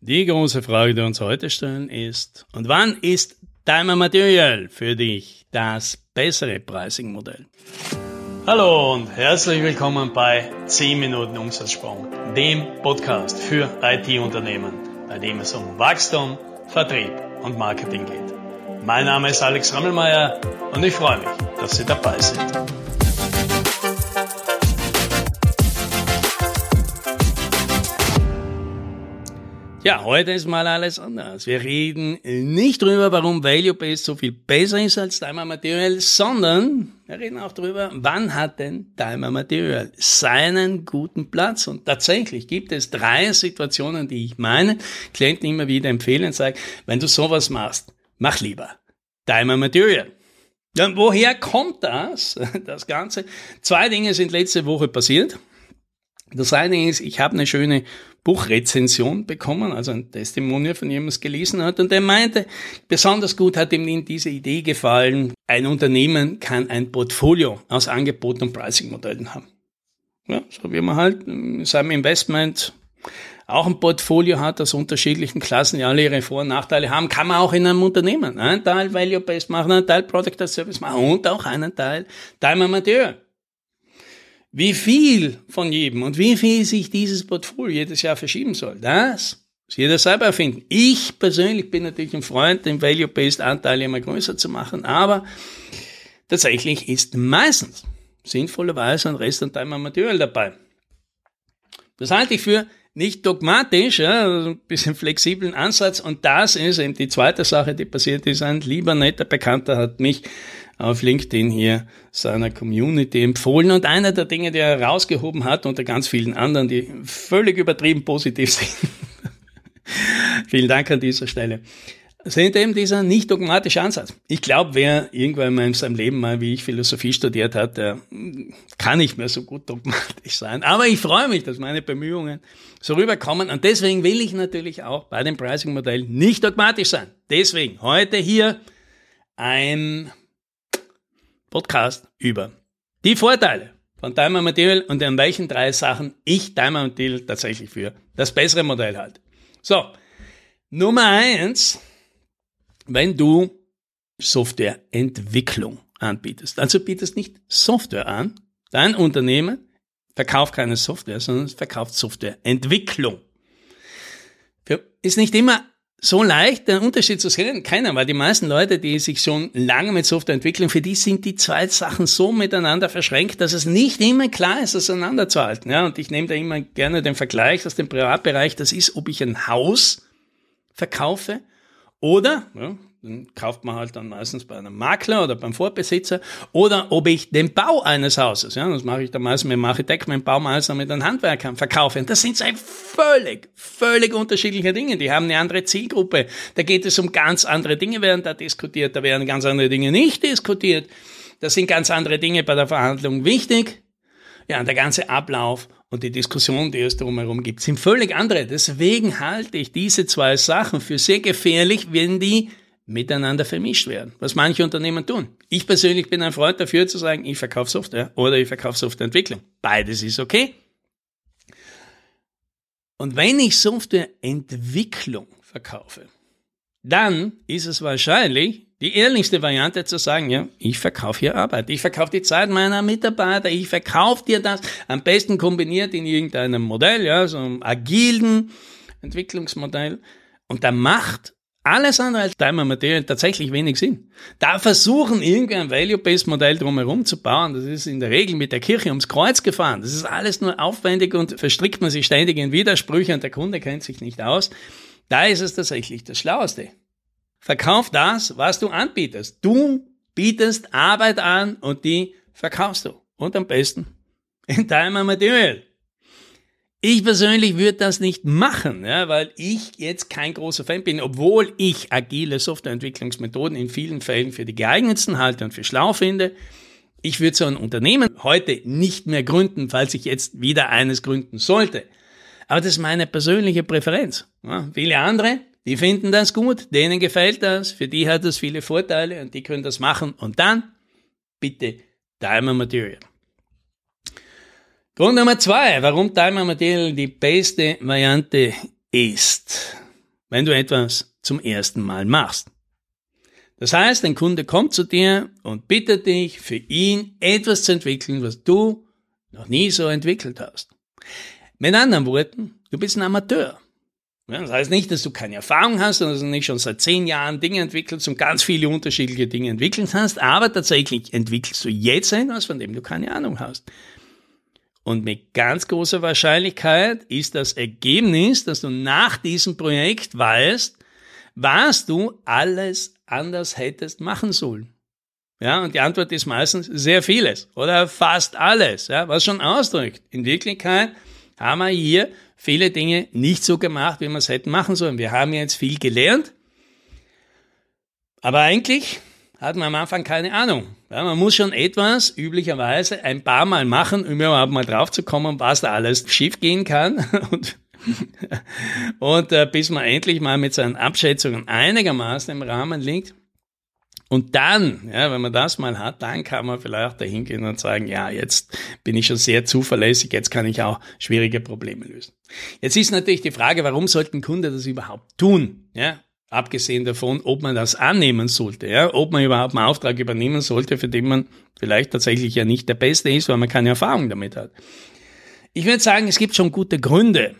Die große Frage, die wir uns heute stellen, ist, und wann ist Timer Material für dich das bessere Pricing-Modell? Hallo und herzlich willkommen bei 10 Minuten Umsatzsprung, dem Podcast für IT-Unternehmen, bei dem es um Wachstum, Vertrieb und Marketing geht. Mein Name ist Alex Rammelmeier und ich freue mich, dass Sie dabei sind. Ja, heute ist mal alles anders. Wir reden nicht drüber, warum Value Based so viel besser ist als Timer Material, sondern wir reden auch drüber, wann hat denn Timer Material seinen guten Platz? Und tatsächlich gibt es drei Situationen, die ich meinen Klienten immer wieder empfehlen und sage, wenn du sowas machst, mach lieber Timer Material. Ja, woher kommt das? Das Ganze. Zwei Dinge sind letzte Woche passiert. Das eine ist, ich habe eine schöne Buchrezension bekommen, also ein Testimonial von jemandem, es gelesen hat, und der meinte, besonders gut hat ihm diese Idee gefallen, ein Unternehmen kann ein Portfolio aus Angebot und Pricing-Modellen haben. Ja, so wie man halt in seinem Investment auch ein Portfolio hat aus unterschiedlichen Klassen, die alle ihre Vor- und Nachteile haben, kann man auch in einem Unternehmen einen Teil Value-Based machen, einen Teil Product as Service machen und auch einen Teil Time Amateur. Wie viel von jedem und wie viel sich dieses Portfolio jedes Jahr verschieben soll, das muss jeder selber erfinden. Ich persönlich bin natürlich ein Freund, den Value-Based Anteil immer größer zu machen, aber tatsächlich ist meistens sinnvollerweise ein Rest an Time Material dabei. Das halte ich für nicht dogmatisch, ja, also ein bisschen flexiblen Ansatz. Und das ist eben die zweite Sache, die passiert ist. Ein lieber netter Bekannter hat mich auf LinkedIn hier seiner Community empfohlen. Und einer der Dinge, die er rausgehoben hat, unter ganz vielen anderen, die völlig übertrieben positiv sind. Vielen Dank an dieser Stelle sind eben dieser nicht dogmatische Ansatz. Ich glaube, wer irgendwann mal in seinem Leben mal, wie ich Philosophie studiert hat, der kann nicht mehr so gut dogmatisch sein. Aber ich freue mich, dass meine Bemühungen so rüberkommen. Und deswegen will ich natürlich auch bei dem Pricing-Modell nicht dogmatisch sein. Deswegen heute hier ein Podcast über die Vorteile von Timer Material und in welchen drei Sachen ich Timer Material tatsächlich für das bessere Modell halte. So, Nummer eins wenn du Softwareentwicklung anbietest. Also bietest nicht Software an. Dein Unternehmen verkauft keine Software, sondern verkauft Softwareentwicklung. Ist nicht immer so leicht, den Unterschied zu sehen. Keiner, weil die meisten Leute, die sich schon lange mit Software entwickeln, für die sind die zwei Sachen so miteinander verschränkt, dass es nicht immer klar ist, auseinanderzuhalten. Ja, und ich nehme da immer gerne den Vergleich aus dem Privatbereich. Das ist, ob ich ein Haus verkaufe oder, ja, den kauft man halt dann meistens bei einem Makler oder beim Vorbesitzer, oder ob ich den Bau eines Hauses, ja, das mache ich dann meistens mit dem Architekt, mit dem Baumeister, mit einem Handwerker verkaufe. Und das sind zwei völlig, völlig unterschiedliche Dinge. Die haben eine andere Zielgruppe. Da geht es um ganz andere Dinge, werden da diskutiert, da werden ganz andere Dinge nicht diskutiert. Da sind ganz andere Dinge bei der Verhandlung wichtig. Ja, und der ganze Ablauf und die Diskussion, die es drumherum gibt, sind völlig andere. Deswegen halte ich diese zwei Sachen für sehr gefährlich, wenn die miteinander vermischt werden, was manche Unternehmen tun. Ich persönlich bin ein Freund dafür zu sagen, ich verkaufe Software oder ich verkaufe Softwareentwicklung. Beides ist okay. Und wenn ich Softwareentwicklung verkaufe, dann ist es wahrscheinlich die ehrlichste Variante zu sagen, ja, ich verkaufe hier Arbeit, ich verkaufe die Zeit meiner Mitarbeiter, ich verkaufe dir das, am besten kombiniert in irgendeinem Modell, ja, so einem agilen Entwicklungsmodell. Und da macht alles andere als Time and Material tatsächlich wenig Sinn. Da versuchen irgendwie ein Value-Based Modell drumherum zu bauen, das ist in der Regel mit der Kirche ums Kreuz gefahren. Das ist alles nur aufwendig und verstrickt man sich ständig in Widersprüche und der Kunde kennt sich nicht aus. Da ist es tatsächlich das Schlaueste. Verkauf das, was du anbietest. Du bietest Arbeit an und die verkaufst du. Und am besten in and Material. Ich persönlich würde das nicht machen, ja, weil ich jetzt kein großer Fan bin, obwohl ich agile Softwareentwicklungsmethoden in vielen Fällen für die geeignetsten halte und für schlau finde. Ich würde so ein Unternehmen heute nicht mehr gründen, falls ich jetzt wieder eines gründen sollte. Aber das ist meine persönliche Präferenz. Ja, viele andere, die finden das gut, denen gefällt das, für die hat das viele Vorteile und die können das machen. Und dann bitte Diamond Material. Grund Nummer zwei, warum Timer Material die beste Variante ist. wenn du etwas zum ersten Mal machst. Das heißt, ein Kunde kommt zu dir und bittet dich, für ihn etwas zu entwickeln, was du noch nie so entwickelt hast. Mit anderen Worten, du bist ein Amateur. Das heißt nicht, dass du keine Erfahrung hast und dass du nicht schon seit zehn Jahren Dinge entwickelst und ganz viele unterschiedliche Dinge entwickelt hast, aber tatsächlich entwickelst du jetzt etwas, von dem du keine Ahnung hast. Und mit ganz großer Wahrscheinlichkeit ist das Ergebnis, dass du nach diesem Projekt weißt, was du alles anders hättest machen sollen. Ja, und die Antwort ist meistens sehr vieles oder fast alles, ja, was schon ausdrückt. In Wirklichkeit haben wir hier viele Dinge nicht so gemacht, wie wir es hätten machen sollen. Wir haben jetzt viel gelernt, aber eigentlich hat man am Anfang keine Ahnung. Ja, man muss schon etwas üblicherweise ein paar Mal machen, um überhaupt mal drauf zu kommen, was da alles schief gehen kann. Und und äh, bis man endlich mal mit seinen Abschätzungen einigermaßen im Rahmen liegt. Und dann, ja, wenn man das mal hat, dann kann man vielleicht dahin gehen und sagen, ja, jetzt bin ich schon sehr zuverlässig, jetzt kann ich auch schwierige Probleme lösen. Jetzt ist natürlich die Frage, warum sollten Kunde das überhaupt tun? Ja, abgesehen davon, ob man das annehmen sollte, ja, ob man überhaupt einen Auftrag übernehmen sollte, für den man vielleicht tatsächlich ja nicht der Beste ist, weil man keine Erfahrung damit hat. Ich würde sagen, es gibt schon gute Gründe,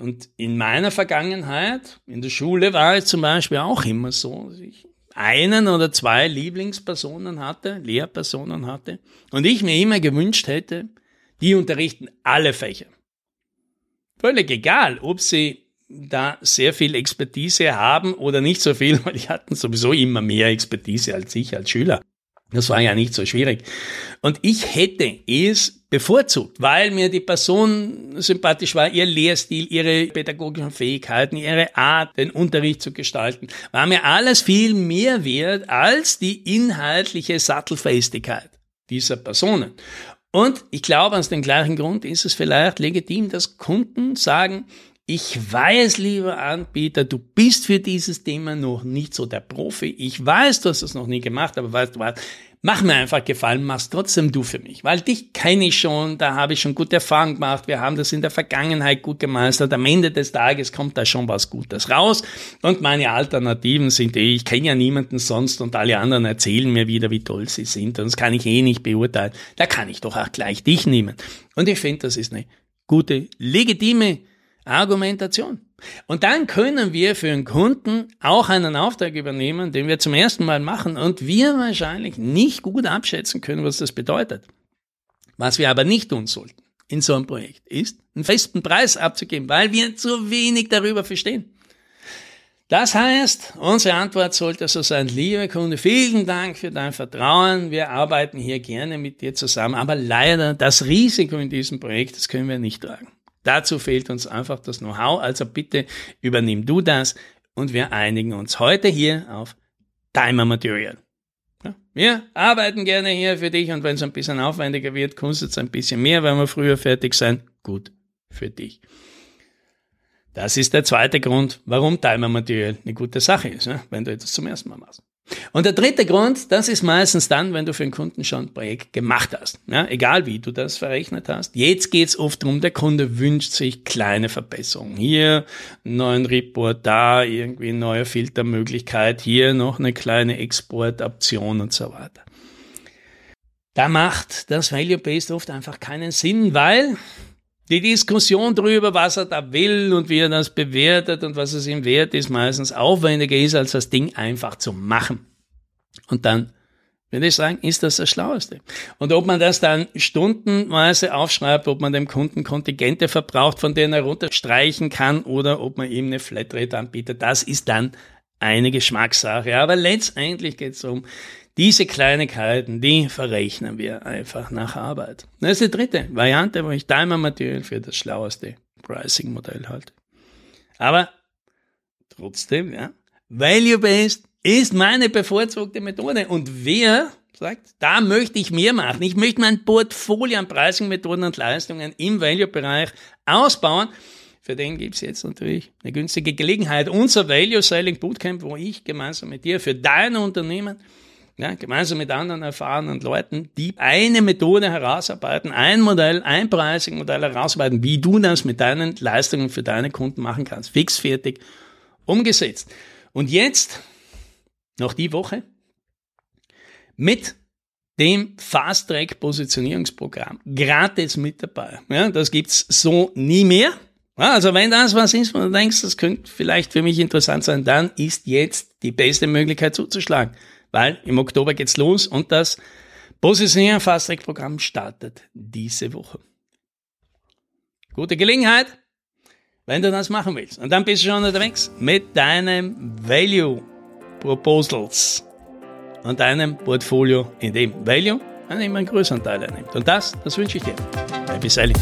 und in meiner Vergangenheit, in der Schule war es zum Beispiel auch immer so, dass ich einen oder zwei Lieblingspersonen hatte, Lehrpersonen hatte, und ich mir immer gewünscht hätte, die unterrichten alle Fächer. Völlig egal, ob sie da sehr viel Expertise haben oder nicht so viel, weil die hatten sowieso immer mehr Expertise als ich als Schüler. Das war ja nicht so schwierig. Und ich hätte es bevorzugt, weil mir die Person sympathisch war, ihr Lehrstil, ihre pädagogischen Fähigkeiten, ihre Art, den Unterricht zu gestalten, war mir alles viel mehr wert als die inhaltliche Sattelfestigkeit dieser Personen. Und ich glaube, aus dem gleichen Grund ist es vielleicht legitim, dass Kunden sagen, ich weiß, lieber Anbieter, du bist für dieses Thema noch nicht so der Profi. Ich weiß, du hast es noch nie gemacht, aber weißt du was? Mach mir einfach Gefallen, machst trotzdem du für mich. Weil dich kenne ich schon, da habe ich schon gute Erfahrungen gemacht. Wir haben das in der Vergangenheit gut gemeistert. Am Ende des Tages kommt da schon was Gutes raus. Und meine Alternativen sind eh, ich kenne ja niemanden sonst und alle anderen erzählen mir wieder, wie toll sie sind. Und das kann ich eh nicht beurteilen. Da kann ich doch auch gleich dich nehmen. Und ich finde, das ist eine gute, legitime Argumentation. Und dann können wir für einen Kunden auch einen Auftrag übernehmen, den wir zum ersten Mal machen und wir wahrscheinlich nicht gut abschätzen können, was das bedeutet. Was wir aber nicht tun sollten in so einem Projekt ist, einen festen Preis abzugeben, weil wir zu wenig darüber verstehen. Das heißt, unsere Antwort sollte so sein, lieber Kunde, vielen Dank für dein Vertrauen. Wir arbeiten hier gerne mit dir zusammen, aber leider das Risiko in diesem Projekt, das können wir nicht tragen. Dazu fehlt uns einfach das Know-how, also bitte übernimm du das und wir einigen uns heute hier auf Timer Material. Ja, wir arbeiten gerne hier für dich und wenn es ein bisschen aufwendiger wird, kostet es ein bisschen mehr, wenn wir früher fertig sein. Gut für dich. Das ist der zweite Grund, warum Timer Material eine gute Sache ist, wenn du etwas zum ersten Mal machst. Und der dritte Grund, das ist meistens dann, wenn du für den Kunden schon ein Projekt gemacht hast. Ja, egal wie du das verrechnet hast. Jetzt geht's oft darum, der Kunde wünscht sich kleine Verbesserungen. Hier einen neuen Report, da irgendwie eine neue Filtermöglichkeit, hier noch eine kleine Exportoption und so weiter. Da macht das Value-Based oft einfach keinen Sinn, weil die Diskussion darüber, was er da will und wie er das bewertet und was es ihm wert ist, meistens aufwendiger ist, als das Ding einfach zu machen. Und dann würde ich sagen, ist das das Schlaueste. Und ob man das dann stundenweise aufschreibt, ob man dem Kunden Kontingente verbraucht, von denen er runterstreichen kann, oder ob man ihm eine Flatrate anbietet, das ist dann eine Geschmackssache. Aber letztendlich geht es um diese Kleinigkeiten, die verrechnen wir einfach nach Arbeit. Das ist die dritte Variante, wo ich Timer Material für das schlaueste Pricing-Modell halte. Aber trotzdem, ja, Value-Based ist meine bevorzugte Methode. Und wer sagt, da möchte ich mehr machen. Ich möchte mein Portfolio an Pricing-Methoden und Leistungen im Value-Bereich ausbauen. Für den gibt es jetzt natürlich eine günstige Gelegenheit. Unser Value Selling Bootcamp, wo ich gemeinsam mit dir für dein Unternehmen ja, gemeinsam mit anderen erfahrenen Leuten, die eine Methode herausarbeiten, ein Modell, ein Pricing-Modell herausarbeiten, wie du das mit deinen Leistungen für deine Kunden machen kannst. Fix, fertig umgesetzt. Und jetzt, noch die Woche, mit dem Fast Track Positionierungsprogramm gratis mit dabei. Ja, das gibt's so nie mehr. Also wenn das was ist, wo du denkst, das könnte vielleicht für mich interessant sein, dann ist jetzt die beste Möglichkeit zuzuschlagen, weil im Oktober geht's los und das Positionieren Fast Track Programm startet diese Woche. Gute Gelegenheit, wenn du das machen willst. Und dann bist du schon unterwegs mit deinem Value Proposals und deinem Portfolio, in dem Value einen größeren Teil einnimmt. Und das, das wünsche ich dir. Bis sailing.